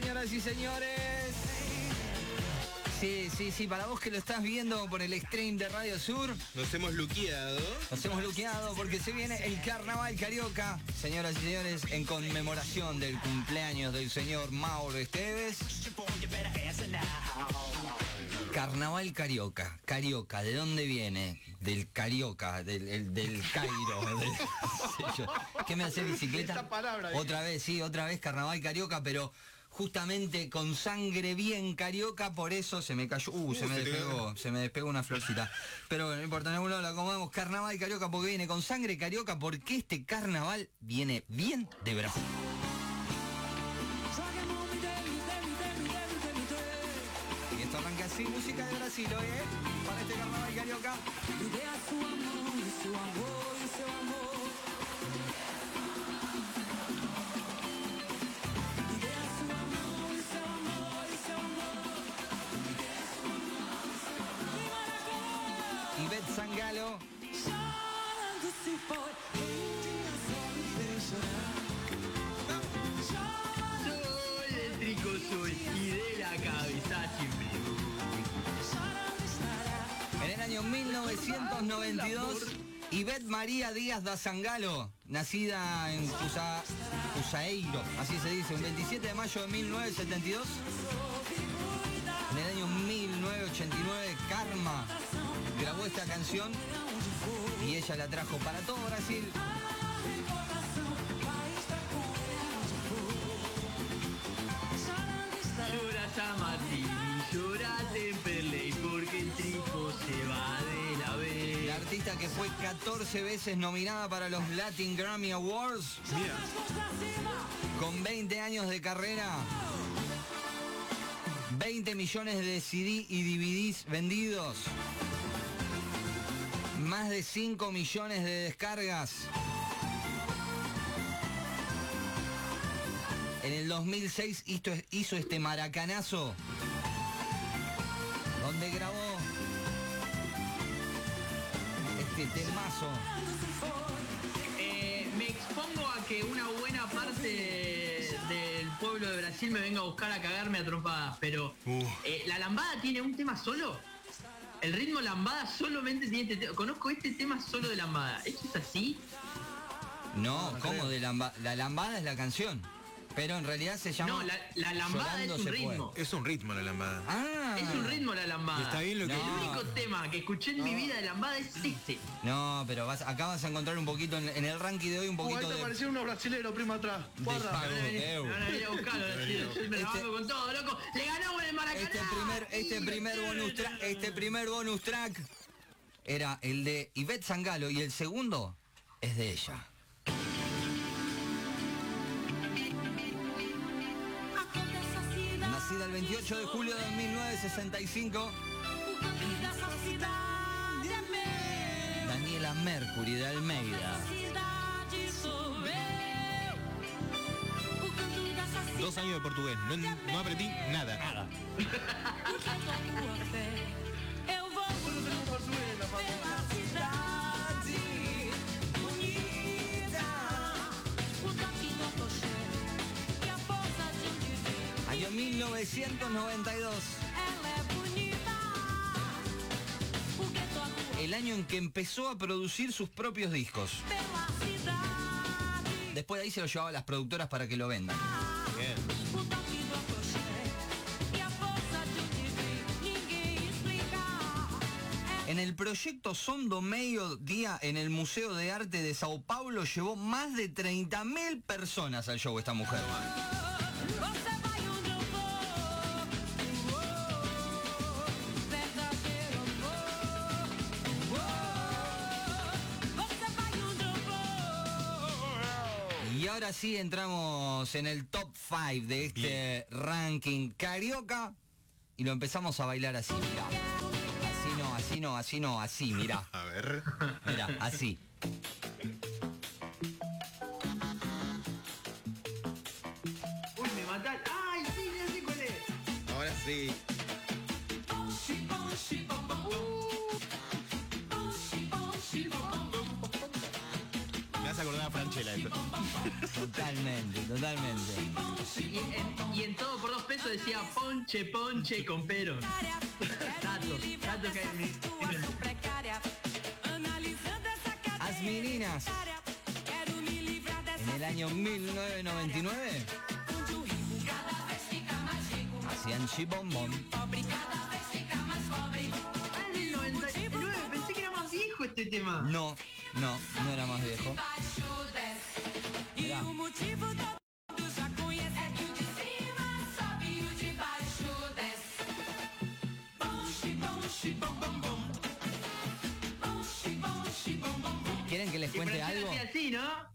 Señoras y señores. Sí, sí, sí, para vos que lo estás viendo por el stream de Radio Sur. Nos hemos luqueado. Nos hemos luqueado porque se viene el Carnaval Carioca. Señoras y señores, en conmemoración del cumpleaños del señor Mauro Esteves. Carnaval Carioca. Carioca, ¿de dónde viene? Del Carioca, del, del Cairo. Del, ¿Qué me hace bicicleta? Otra vez, sí, otra vez Carnaval Carioca, pero justamente con sangre bien carioca, por eso se me cayó, uh, se me despegó, se me despegó una florcita. Pero bueno, no importa, en algún lado la acomodamos, carnaval carioca porque viene con sangre carioca, porque este carnaval viene bien de Brasil. Y esto arranca así, música de Brasil, ¿eh? Para este carnaval carioca. 1992, Ivette María Díaz da Sangalo, nacida en Cusa, Cusaeiro, así se dice, un 27 de mayo de 1972. En el año 1989, Karma grabó esta canción y ella la trajo para todo Brasil. Fue 14 veces nominada para los Latin Grammy Awards. Con 20 años de carrera. 20 millones de CD y DVDs vendidos. Más de 5 millones de descargas. En el 2006 hizo, hizo este maracanazo. Temazo. Eh, me expongo a que una buena parte del pueblo de Brasil me venga a buscar a cagarme a trompadas, pero eh, ¿la lambada tiene un tema solo? El ritmo lambada solamente tiene este tema. Conozco este tema solo de lambada. ¿Esto es así? No, ¿cómo de lamba- La lambada es la canción. Pero en realidad se llama. No, la, la lambada es un puede. ritmo. Es un ritmo la lambada. Ah. Es un ritmo la lambada. Está bien lo que- El No. único tema que escuché en mi vida de lambada es este. No, pero vas, acá vas a encontrar un poquito en, en el ranking de hoy un ahí poquito te de. aparecieron unos brasileros, primo, atrás. Guarda. Pago Me Este- con todo, loco. Le ganamos en el Maracaná. Este primer, este primer bonus track, este primer bonus track era el de Ivette Sangalo y el segundo es de ella. 28 de julio de 1965, Daniela Mercury de Almeida. Dos años de portugués. No, no aprendí nada. Nada. 1992, Ela é bonita, o gueto a rua el año en que empezó a producir sus propios discos. Después de ahí se lo llevaba a las productoras para que lo vendan. Bien. En el proyecto Son do Meio Día en el Museo de Arte de Sao Paulo llevó más de 30.000 personas al show esta mujer. Ahora sí entramos en el top 5 de este ranking carioca y lo empezamos a bailar así, mira. Así no, así no, así no, así, mira. A ver. Mira, así. Uy, me matan. ¡Ay, sí, ya sé cuál es! Ahora sí. Decía ponche, ponche con que en mi- As meninas, en el año 1999, hacían chibombón. En el 99, pensé que era más viejo este tema. No, no, no era más viejo. Mirá.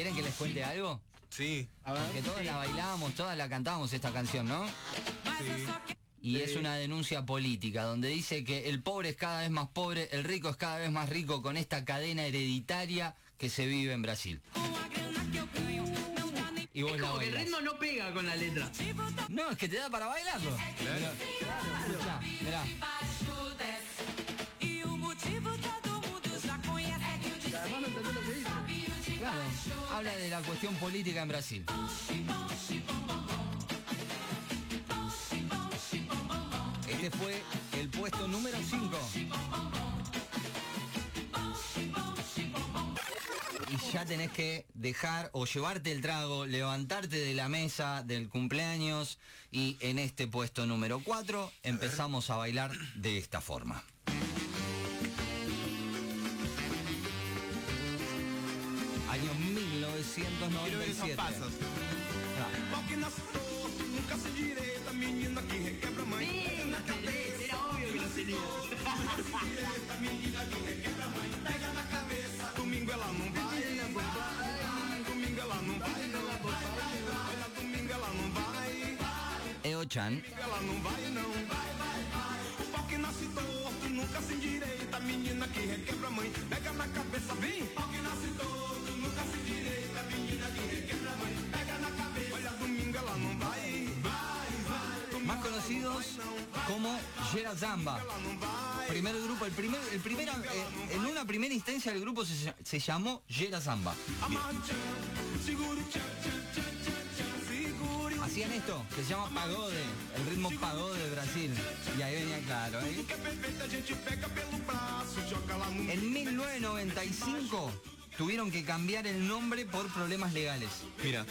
¿Quieren que les cuente algo? Sí. Porque todos la bailábamos, todas la cantábamos esta canción, ¿no? Y es una denuncia política donde dice que el pobre es cada vez más pobre, el rico es cada vez más rico con esta cadena hereditaria que se vive en Brasil. Y vos Es la como que el ritmo no pega con la letra. No, es que te da para bailarlo. Mirá, mirá. Claro, habla de la cuestión política en Brasil. Este fue el puesto número 5. Y ya tenés que dejar o llevarte el trago, levantarte de la mesa del cumpleaños y en este puesto número 4 empezamos a bailar de esta forma. 997. Pau que nasceu, nunca se direita, eh, menina que requebra mãe. Pega na cabeça, menina se direita, menina que requebra mãe. Pega na cabeça, domingo ela não vai. Domingo ela não vai, não vai. Domingo ela não vai. É o Chan. Ela não vai, não vai, vai, que nasce torto, nunca se direita, menina que requebra mãe. Pega na cabeça, vem. Pau que nasce torto. Como Gera Zamba. Primer grupo, el primer, el primera, eh, en una primera instancia el grupo se, se llamó Gera Zamba. Hacían esto, que se llama pagode, el ritmo pagode de Brasil. Y ahí venía claro, ¿eh? En 1995 tuvieron que cambiar el nombre por problemas legales. Mira.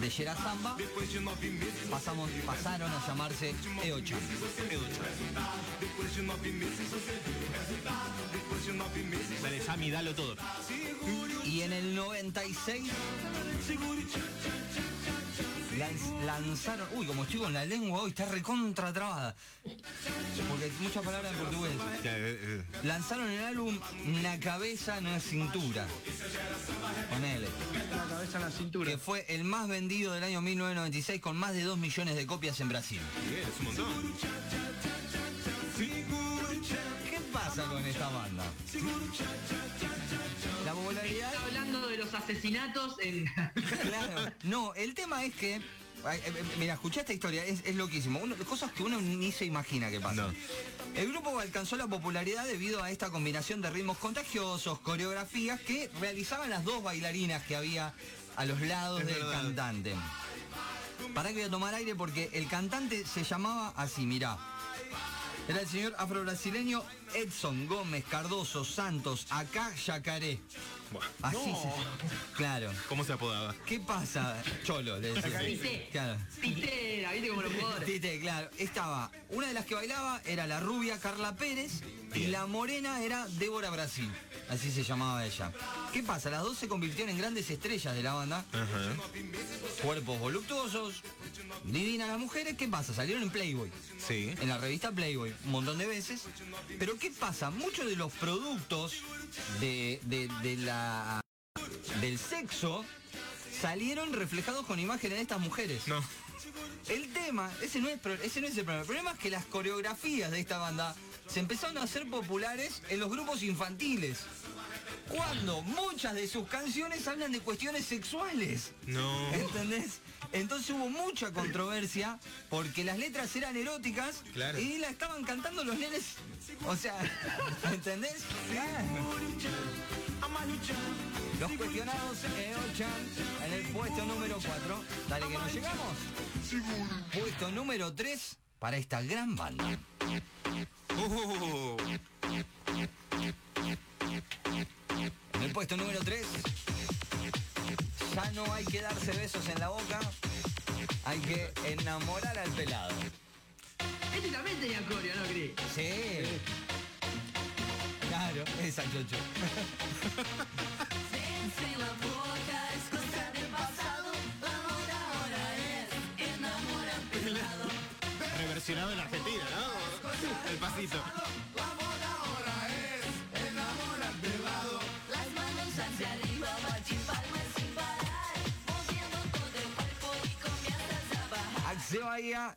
De Gera Zamba pasamos, pasaron a llamarse E8. Dale, Sammy, dalo todo. Y en el 96 lanz- lanzaron, uy, como estoy con la lengua hoy, está recontra trabada. Porque hay muchas palabras en portugués. Eh, eh. Lanzaron el álbum Una cabeza, no es cintura. Ponele. La cabeza en la cintura. Que fue el más vendido del año 1996 con más de 2 millones de copias en Brasil. Bien, es un montón. Con esta banda? La popularidad Está hablando de los asesinatos en... Claro. No, el tema es que. eh, eh, Mira, escuché esta historia, es, es loquísimo. Uno- cosas que uno ni se imagina que pasan. No. El grupo alcanzó la popularidad debido a esta combinación de ritmos contagiosos, coreografías que realizaban las dos bailarinas que había a los lados Es del verdad. cantante. Para que voy a tomar aire porque el cantante se llamaba así, mirá. Era el señor afrobrasileño Edson Gómez Cardoso Santos, acá Yacaré. Buah. Así se. Claro. ¿Cómo se apodaba? ¿Qué pasa? Cholo, le decía. Tite. Claro. Titera, ¿viste como los jugadores? Tite, claro. Estaba, una de las que bailaba era la rubia Carla Pérez y la morena era Débora Brasil. Así se llamaba ella. ¿Qué pasa? Las dos se convirtieron en grandes estrellas de la banda. Ajá. Cuerpos voluptuosos, divinas las mujeres. ¿Qué pasa? Salieron en Playboy. Sí. En la revista Playboy, un montón de veces. Pero ¿qué pasa? Muchos de los productos de, de- de la del sexo salieron reflejados con imágenes de estas mujeres. No. El tema, ese no, es, ese no es el problema. El problema es que las coreografías de esta banda se empezaron a hacer populares en los grupos infantiles. Cuando muchas de sus canciones hablan de cuestiones sexuales. No. ¿Entendés? Entonces hubo mucha controversia porque las letras eran eróticas Claro. y la estaban cantando los nenes. O sea, ¿entendés? Los cuestionados Eochan en el puesto número 4. Dale que nos llegamos. Puesto número 3 para esta gran banda. Uh, el puesto número 3, ya no hay que darse besos en la boca, hay que enamorar al pelado. Este también tenía coreo, ¿no, Cris? Sí. Claro, esa chocho. Reversionado en Argentina, ¿no? El pasito. Axe Bahía,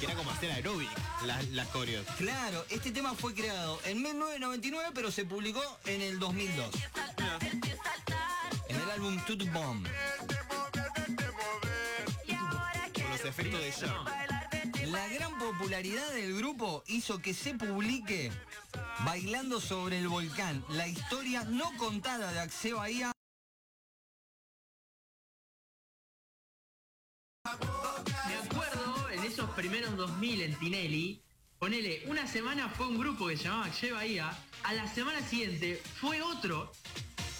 Que era como hacer aeróbic las, las coreos. claro, este tema fue creado en 1999, pero se publicó en el 2002, Saltar, verte saltar. en el álbum Toot Bomb. Con los efectos de de La gran popularidad del grupo hizo que se publique Bailando sobre el volcán, la historia no contada de Axe Bahía. 2000 en Tinelli, ponele, una semana fue un grupo que se llamaba Che Bahía, a la semana siguiente fue otro,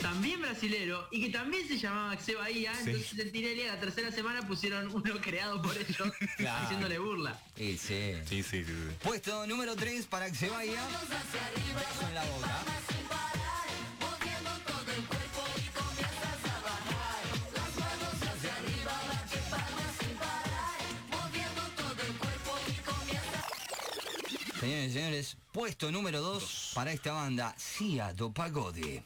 también brasilero, y que también se llamaba Axe Bahía, entonces en Tinelli a la tercera semana pusieron uno creado por ellos, Claro. haciéndole burla. Sí. Sí, sí, sí. sí. Puesto número 3 para Axe Bahía. Beso en la boca. Señores y señores, puesto número 2 para esta banda, Cia do Pagode.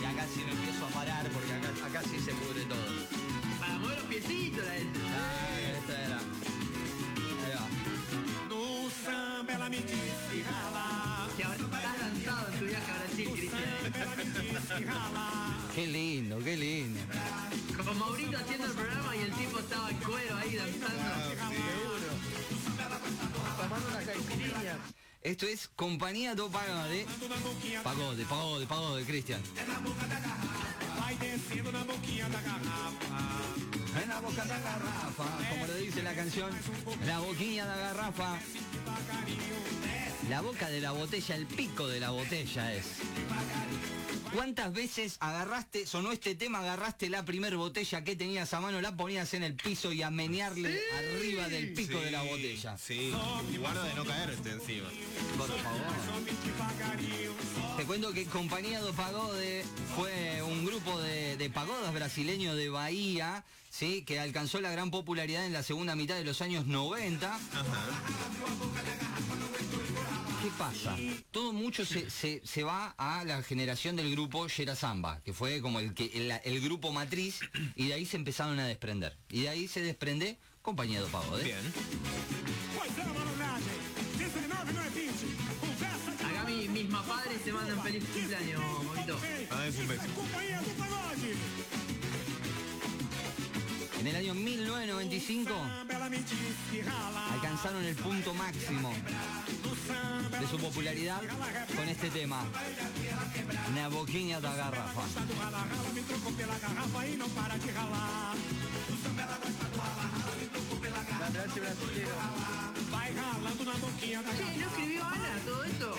Y acá sí me empiezo a parar porque acá, acá sí se pudre todo. Para mover los piecitos la gente. Ah, esta era. Ahí va. No samba rala, Que ahora estás lanzado en tu viaje a Brasil, Cristian. ela me disse rala. Qué lindo, qué lindo. Con Maurito haciendo el programa y el tipo estaba en cuero ahí danzando. Esto es Compañía do Pagode. Pagode, pagode, pagode, Cristian. vai descendo na boquinha da garrafa. En la boca de la garrafa, como lo dice la canción, la boquilla de la garrafa. La boca de la botella, el pico de la botella es. ¿Cuántas veces agarraste, sonó este tema, agarraste la primer botella que tenías a mano, la ponías en el piso y a menearle arriba del pico de la botella? Sí, guarda de no caerte encima. Por favor. Te cuento que Compañía do Pagode fue un grupo de, de pagodas brasileño de Bahía, ¿sí? que alcanzó la gran popularidad en la segunda mitad de los años 90. ¿Qué pasa? Todo mucho se, se- se va a la generación del grupo Yera Samba, que fue como el, que, el, el grupo matriz, y de ahí se empezaron a desprender. Y de ahí se desprende Compañía do Pagode. Bien. Pois é, malandragem, 19 não é 20. Conversa de Acá mi- mis padres te mandan feliz cumpleaños, Maurito. Ah, es un beso. En el año 1995 Samba ela me disse rala. alcanzaron el punto máximo de su popularidad con este tema. Na boquinha da garrafa. ¿no escribió Ana todo esto?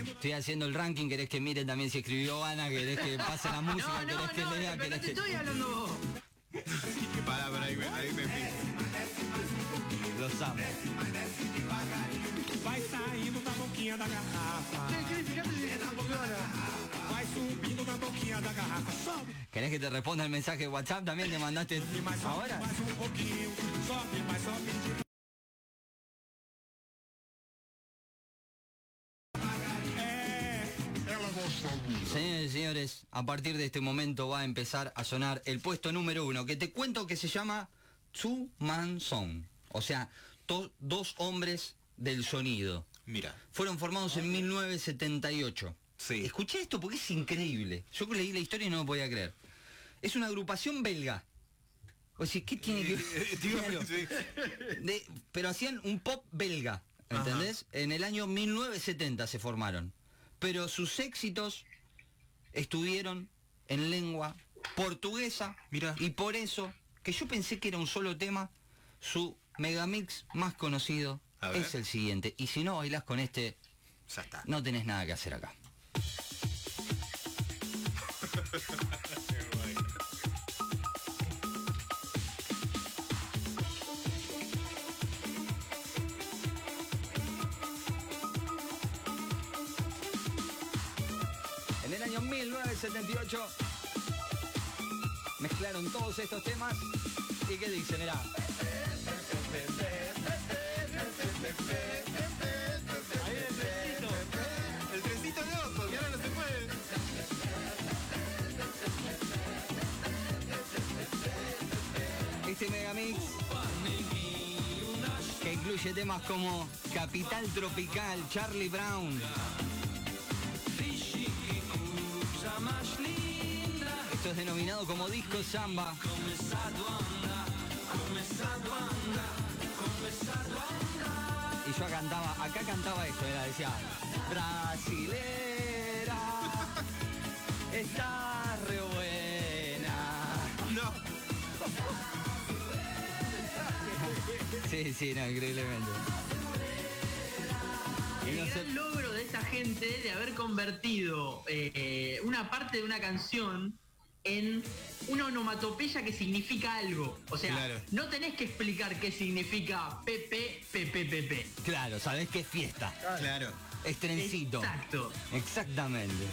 Estoy haciendo el ranking, querés que miren también si escribió Ana, querés que pase la música, No, no, querés que no, lea, querés te que... estoy hablando vos. Pará, pará, ahí me, ahí me fijo. Los amo. Vai saindo da boquinha da garrafa. Che, Cris, fíjate si escribió Ana. Vai subindo na boquinha da garrafa. Sobe ¿Querés que te responda el mensaje de WhatsApp? También te mandaste mais, sobe ahora. Señores y señores, a partir de este momento va a empezar a sonar el puesto número uno, que te cuento que se llama Two Man Song. O sea, dos hombres del sonido. Mira. Fueron formados en 1978. Sí. Escuché esto porque es increíble. Yo leí la historia y no me podía creer. Es una agrupación belga. O sea, ¿qué tiene que Eh, digo, Claro. sí. De- pero hacían un pop belga, ¿entendés? En el año 1970 se formaron. Pero sus éxitos estuvieron en lengua portuguesa. Mirá. Y por eso, que yo pensé que era un solo tema, su megamix más conocido es el siguiente. Y si no bailás con este, Ya está. no tenés nada que hacer acá. 1978 mezclaron todos estos temas y qué dicen, era El trencito loco, que ahora no se puede. este megamix que incluye temas como Capital Tropical, Charlie Brown. Es denominado como disco samba. Y yo cantaba, acá cantaba esto, era, decía, Brasilera, está re buena. No. Sí, sí, no, increíblemente. El no sé- gran logro de esta gente de haber convertido eh, una parte de una canción en una onomatopeya que significa algo. O sea, Claro. no tenés que explicar qué significa PP, PPPP. Claro, ¿sabés qué fiesta? Claro. Es trencito. Exacto. Exactamente.